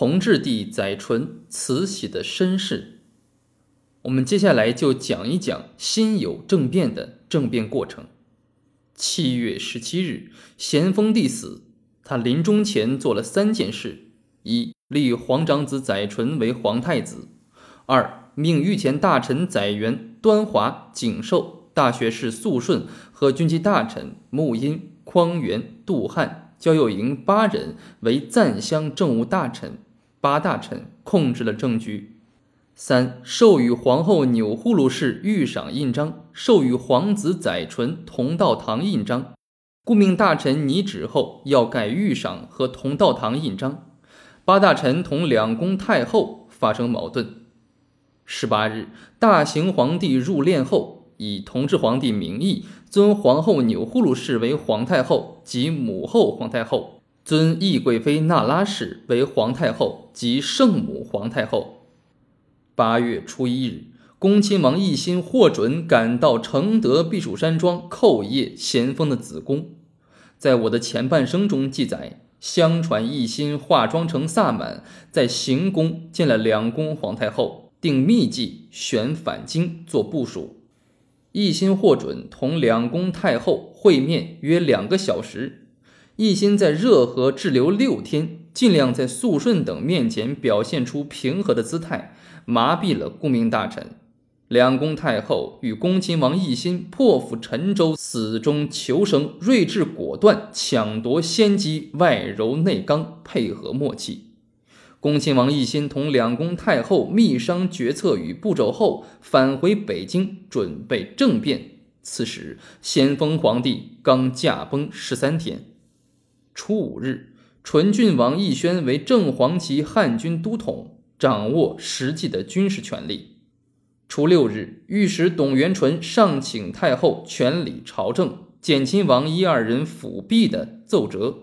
同治帝载淳慈禧的身世。我们接下来就讲一讲辛酉政变的政变过程。七月十七日，咸丰帝死，他临终前做了三件事：一、立皇长子载淳为皇太子；二、命御前大臣载元、端华、景寿、大学士肃顺和军机大臣穆荫、匡源、杜汉。焦佑营八人为赞襄政务大臣，八大臣控制了政局。三授予皇后钮祜禄氏御赏印章，授予皇子载淳同道堂印章。顾命大臣拟旨后要盖御赏和同道堂印章。八大臣同两宫太后发生矛盾。十八日，大行皇帝入殓后。以同治皇帝名义尊皇后钮祜禄氏为皇太后及母后皇太后，尊懿贵妃那拉氏为皇太后及圣母皇太后。八月初一日，恭亲王奕欣获准赶到承德避暑山庄叩谒咸丰的子宫。在我的前半生中记载，相传奕欣化妆成萨满，在行宫见了两宫皇太后，定秘计选返京做部署。奕欣获准同两宫太后会面约两个小时。奕欣在热河滞留六天，尽量在肃顺等面前表现出平和的姿态，麻痹了顾命大臣。两宫太后与恭亲王奕欣破釜沉舟，死中求生，睿智果断，抢夺先机，外柔内刚，配合默契。恭亲王奕欣同两宫太后密商决策与步骤后，返回北京准备政变。此时，咸丰皇帝刚驾崩十三天。初五日，纯郡王奕轩为正黄旗汉军都统，掌握实际的军事权力。初六日，御史董元淳上请太后全理朝政，减亲王一二人辅弼的奏折。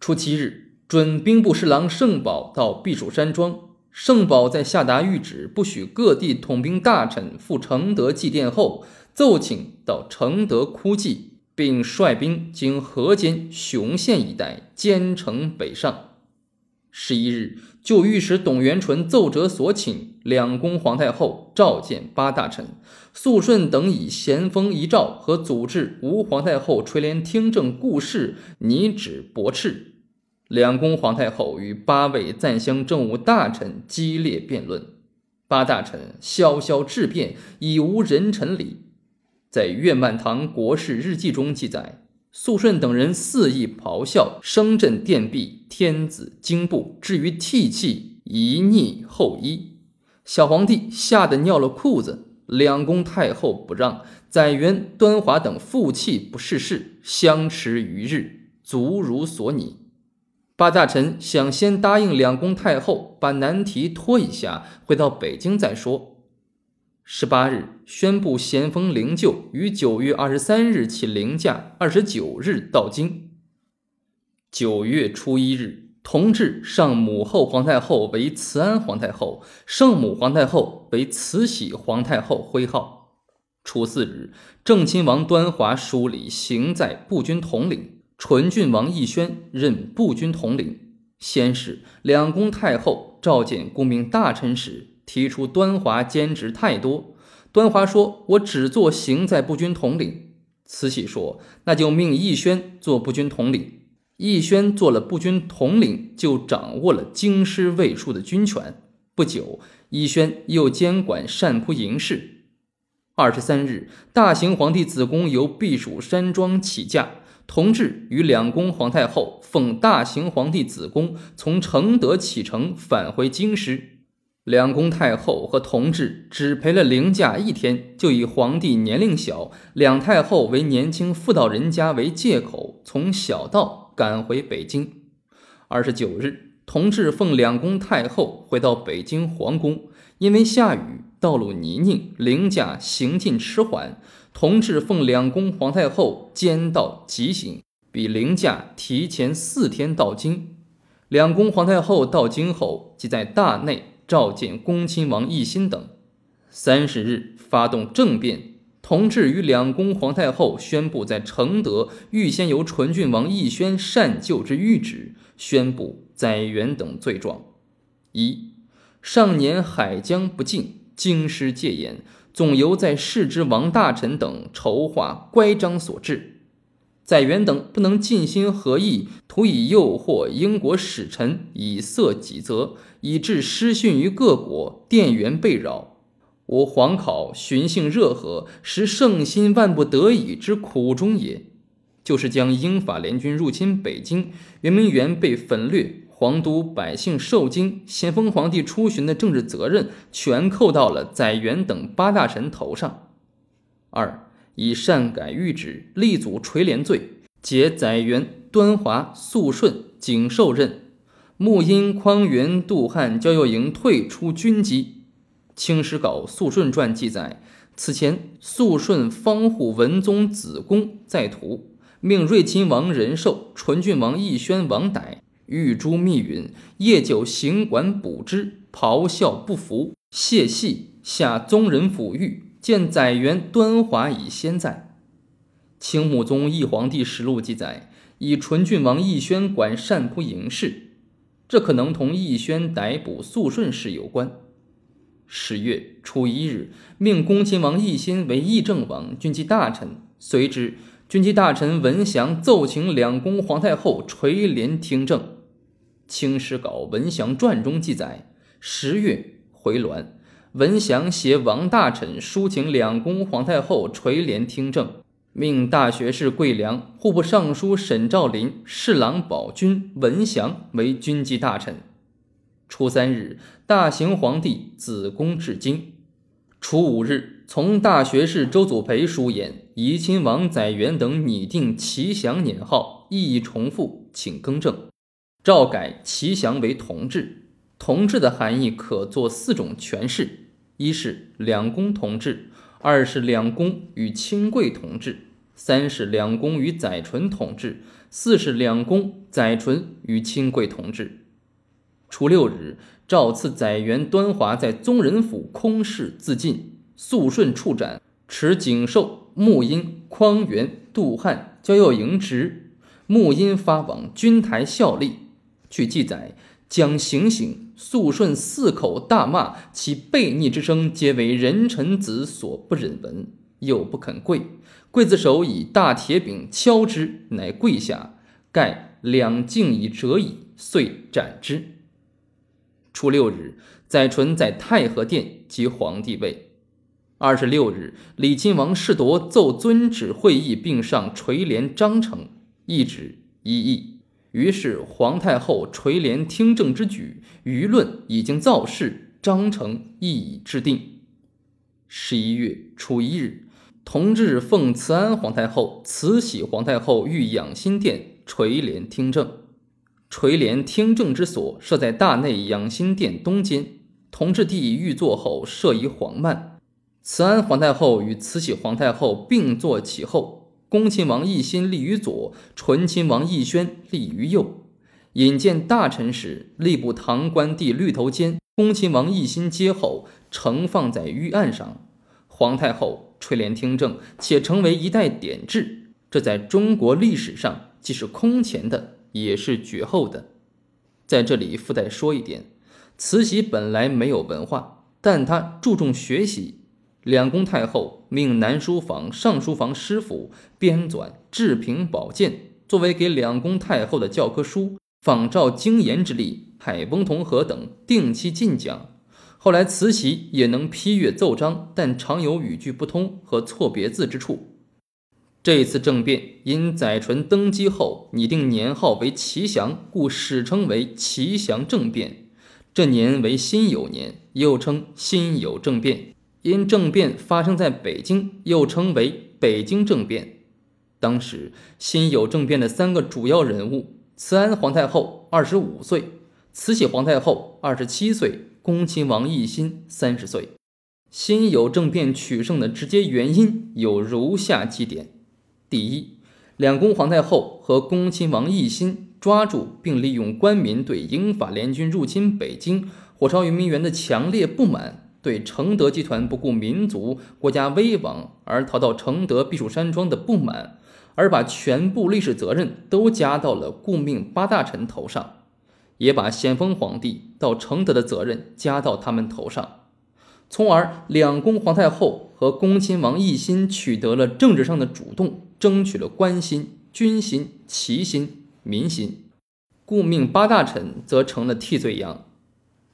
初七日。准兵部侍郎盛宝到避暑山庄，盛宝在下达谕旨不许各地统兵大臣赴承德祭奠后，奏请到承德哭祭，并率兵经河间、雄县一带兼程北上。十一日，就御史董元淳奏折所请，两宫皇太后召见八大臣，肃顺等以咸丰遗诏和组织吴皇太后垂帘听政故事拟旨驳斥。两宫皇太后与八位赞襄政务大臣激烈辩论，八大臣萧萧质辩，已无人臣礼。在《岳曼堂国事日记》中记载，肃顺等人肆意咆哮，声震殿壁，天子惊怖，至于涕泣，一逆后衣。小皇帝吓得尿了裤子。两宫太后不让，载元、端华等负气不事事，相持余日，足如所拟。八大臣想先答应两宫太后，把难题拖一下，回到北京再说。十八日宣布咸丰灵柩于九月二十三日起灵驾，二十九日到京。九月初一日，同治上母后皇太后为慈安皇太后，圣母皇太后为慈禧皇太后徽号。初四日，正亲王端华署理行在步军统领。纯郡王奕轩任步军统领。先是，两宫太后召见顾命大臣时，提出端华兼职太多。端华说：“我只做行在步军统领。”慈禧说：“那就命奕轩做步军统领。”奕轩做了步军统领，就掌握了京师卫戍的军权。不久，奕轩又监管善扑营事。二十三日，大行皇帝子宫由避暑山庄起驾。同治与两宫皇太后奉大行皇帝子宫从承德启程返回京师，两宫太后和同治只陪了灵驾一天，就以皇帝年龄小，两太后为年轻妇道人家为借口，从小道赶回北京。二十九日，同治奉两宫太后回到北京皇宫，因为下雨，道路泥泞，灵驾行进迟缓。同治奉两宫皇太后兼道急行，比凌驾提前四天到京。两宫皇太后到京后，即在大内召见恭亲王奕欣等。三十日发动政变，同治与两宫皇太后宣布，在承德预先由纯郡王奕轩善就之谕旨，宣布载元等罪状：一、上年海疆不敬，京师戒严，总由在世之王大臣等筹划乖张所致。载元等不能尽心合意，图以诱惑英国使臣，以色己责，以致失信于各国，电源被扰。吾皇考寻衅热河，实圣心万不得已之苦衷也。就是将英法联军入侵北京，圆明园被焚掠，皇都百姓受惊，咸丰皇帝出巡的政治责任，全扣到了载元等八大臣头上。二。以善改谕旨，立祖垂帘罪，解载元、端华、肃顺、景寿任。穆因、匡源、杜汉、焦佑营退出军机。《清史稿·肃顺传》记载，此前肃顺方护文宗子恭在途，命睿亲王仁寿、纯郡王奕宣、王歹御诸密允，夜久行馆补之，咆哮不服，谢系下宗人府狱。见载元、端华已先在，《清穆宗义皇帝实录》记载，以纯郡王奕宣管善扑营事，这可能同奕宣逮捕肃顺事有关。十月初一日，命恭亲王奕欣为议政王、军机大臣。随之，军机大臣文祥奏请两宫皇太后垂帘听政。《清史稿·文祥传》中记载，十月回銮。文祥携王大臣书请两宫皇太后垂帘听政，命大学士桂良、户部尚书沈兆林、侍郎宝军、文祥为军机大臣。初三日，大行皇帝子宫至京。初五日，从大学士周祖培书言，怡亲王载元等拟定齐祥年号，意义重复，请更正。诏改齐祥为同治。同治的含义可作四种诠释。一是两宫同治，二是两宫与清贵同治，三是两宫与载淳同治，四是两宫载淳与清贵同治。初六日，诏赐载元、端华在宗人府空室自尽，肃顺处斩，持景寿、穆因、匡源、杜汉、焦佑营职。穆因发往军台效力。据记载。将行刑，肃顺四口大骂其悖逆之声，皆为人臣子所不忍闻，又不肯跪。刽子手以大铁柄敲之，乃跪下。盖两颈已折矣，遂斩之。初六日，载淳在太和殿即皇帝位。二十六日，李亲王世铎奏遵旨会议，并上垂帘章程，一旨一议。于是，皇太后垂帘听政之举，舆论已经造势，章程亦已制定。十一月初一日，同治奉慈安皇太后、慈禧皇太后御养心殿垂帘听政。垂帘听政之所设在大内养心殿东间。同治帝御座后设一黄幔，慈安皇太后与慈禧皇太后并坐其后。恭亲王奕欣立于左，纯亲王奕宣立于右。引见大臣时，吏部堂官递绿头笺，恭亲王奕欣接后，呈放在御案上。皇太后垂帘听政，且成为一代典制。这在中国历史上既是空前的，也是绝后的。在这里附带说一点：慈禧本来没有文化，但她注重学习。两宫太后命南书房、上书房师傅编纂《治平宝鉴》，作为给两宫太后的教科书，仿照经言之例，海翁同和等定期进讲。后来慈禧也能批阅奏章，但常有语句不通和错别字之处。这次政变因载淳登基后拟定年号为齐祥，故史称为齐祥政变。这年为辛酉年，又称辛酉政变。因政变发生在北京，又称为北京政变。当时辛酉政变的三个主要人物：慈安皇太后二十五岁，慈禧皇太后二十七岁，恭亲王奕欣三十岁。辛酉政变取胜的直接原因有如下几点：第一，两宫皇太后和恭亲王奕欣抓住并利用官民对英法联军入侵北京、火烧圆明园的强烈不满。对承德集团不顾民族国家危亡而逃到承德避暑山庄的不满，而把全部历史责任都加到了顾命八大臣头上，也把咸丰皇帝到承德的责任加到他们头上，从而两宫皇太后和恭亲王奕欣取得了政治上的主动，争取了关心、军心、齐心、民心，顾命八大臣则成了替罪羊。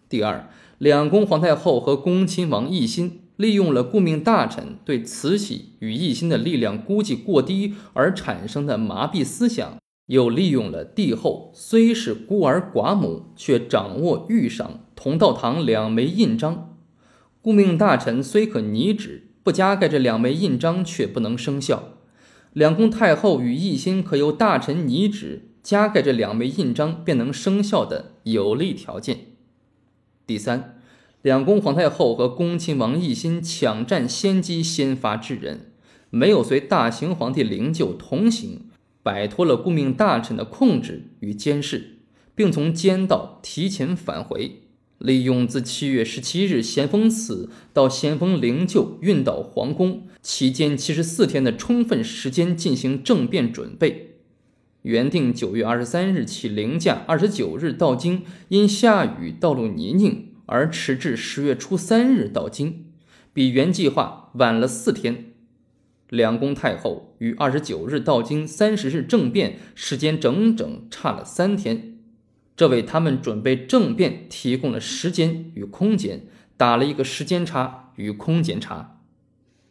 第二，两宫皇太后和恭亲王奕欣。利用了顾命大臣对慈禧与奕欣的力量估计过低而产生的麻痹思想，又利用了帝后虽是孤儿寡母，却掌握御赏、同道堂两枚印章。顾命大臣虽可拟旨不加盖这两枚印章，却不能生效。两宫太后与奕欣可由大臣拟旨加盖这两枚印章，便能生效的有利条件。第三。两宫皇太后和恭亲王奕欣抢占先机，先发制人，没有随大行皇帝灵柩同行，摆脱了顾命大臣的控制与监视，并从监道提前返回，利用自七月十七日咸丰死到咸丰灵柩运到皇宫期间七十四天的充分时间进行政变准备。原定九月二十三日起灵驾，二十九日到京，因下雨道路泥泞。而迟至十月初三日到京，比原计划晚了四天。两宫太后于二十九日到京，三十日政变，时间整整差了三天，这为他们准备政变提供了时间与空间，打了一个时间差与空间差。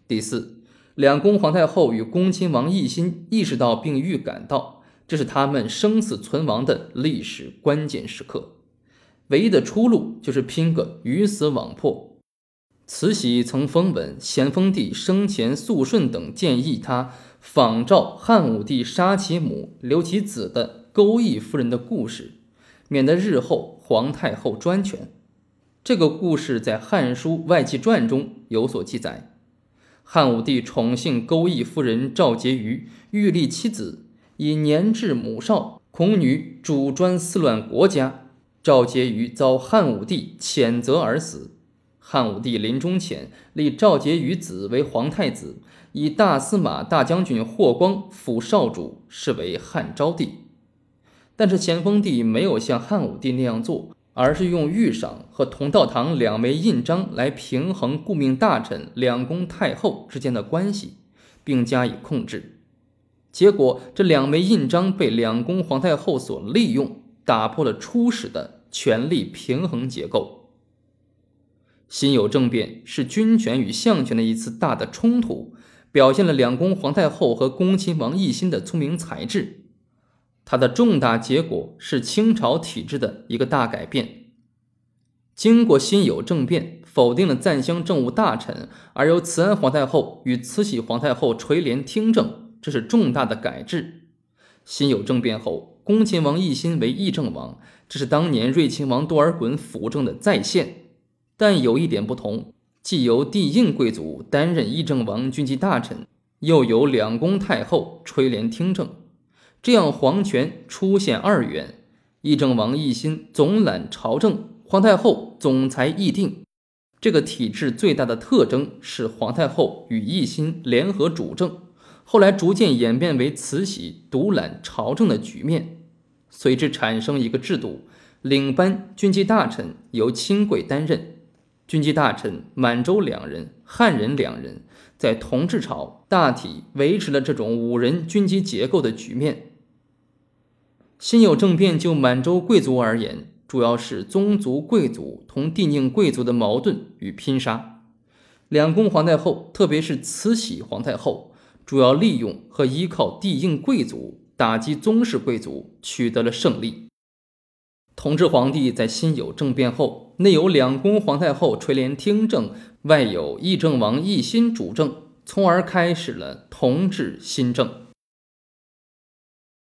第四，两宫皇太后与恭亲王奕欣意识到并预感到，这是他们生死存亡的历史关键时刻。唯一的出路就是拼个鱼死网破。慈禧曾封闻咸丰帝生前肃顺等建议他仿照汉武帝杀其母留其子的钩弋夫人的故事，免得日后皇太后专权。这个故事在《汉书外戚传》中有所记载。汉武帝宠幸钩弋夫人赵婕妤，欲立妻子，以年至母少，恐女主专肆乱国家。赵婕妤遭汉武帝谴责而死。汉武帝临终前立赵婕妤子为皇太子，以大司马大将军霍光辅少主，是为汉昭帝。但是咸丰帝没有像汉武帝那样做，而是用御赏和同道堂两枚印章来平衡顾命大臣两宫太后之间的关系，并加以控制。结果，这两枚印章被两宫皇太后所利用。打破了初始的权力平衡结构。辛酉政变是军权与相权的一次大的冲突，表现了两宫皇太后和恭亲王奕欣的聪明才智。它的重大结果是清朝体制的一个大改变。经过辛酉政变，否定了赞襄政务大臣，而由慈安皇太后与慈禧皇太后垂帘听政，这是重大的改制。辛酉政变后。恭亲王奕欣为议政王，这是当年睿亲王多尔衮辅政的再现，但有一点不同，既由帝印贵族担任议政王军机大臣，又由两宫太后垂帘听政，这样皇权出现二元：议政王奕欣总揽朝政，皇太后总裁议定。这个体制最大的特征是皇太后与奕欣联合主政。后来逐渐演变为慈禧独揽朝政的局面，随之产生一个制度：领班军机大臣由亲贵担任，军机大臣满洲两人，汉人两人，在同治朝大体维持了这种五人军机结构的局面。辛酉政变就满洲贵族而言，主要是宗族贵族同帝宁贵族的矛盾与拼杀。两宫皇太后，特别是慈禧皇太后。主要利用和依靠帝印贵族打击宗室贵族，取得了胜利。同治皇帝在辛酉政变后，内有两宫皇太后垂帘听政，外有议政王奕心主政，从而开始了同治新政。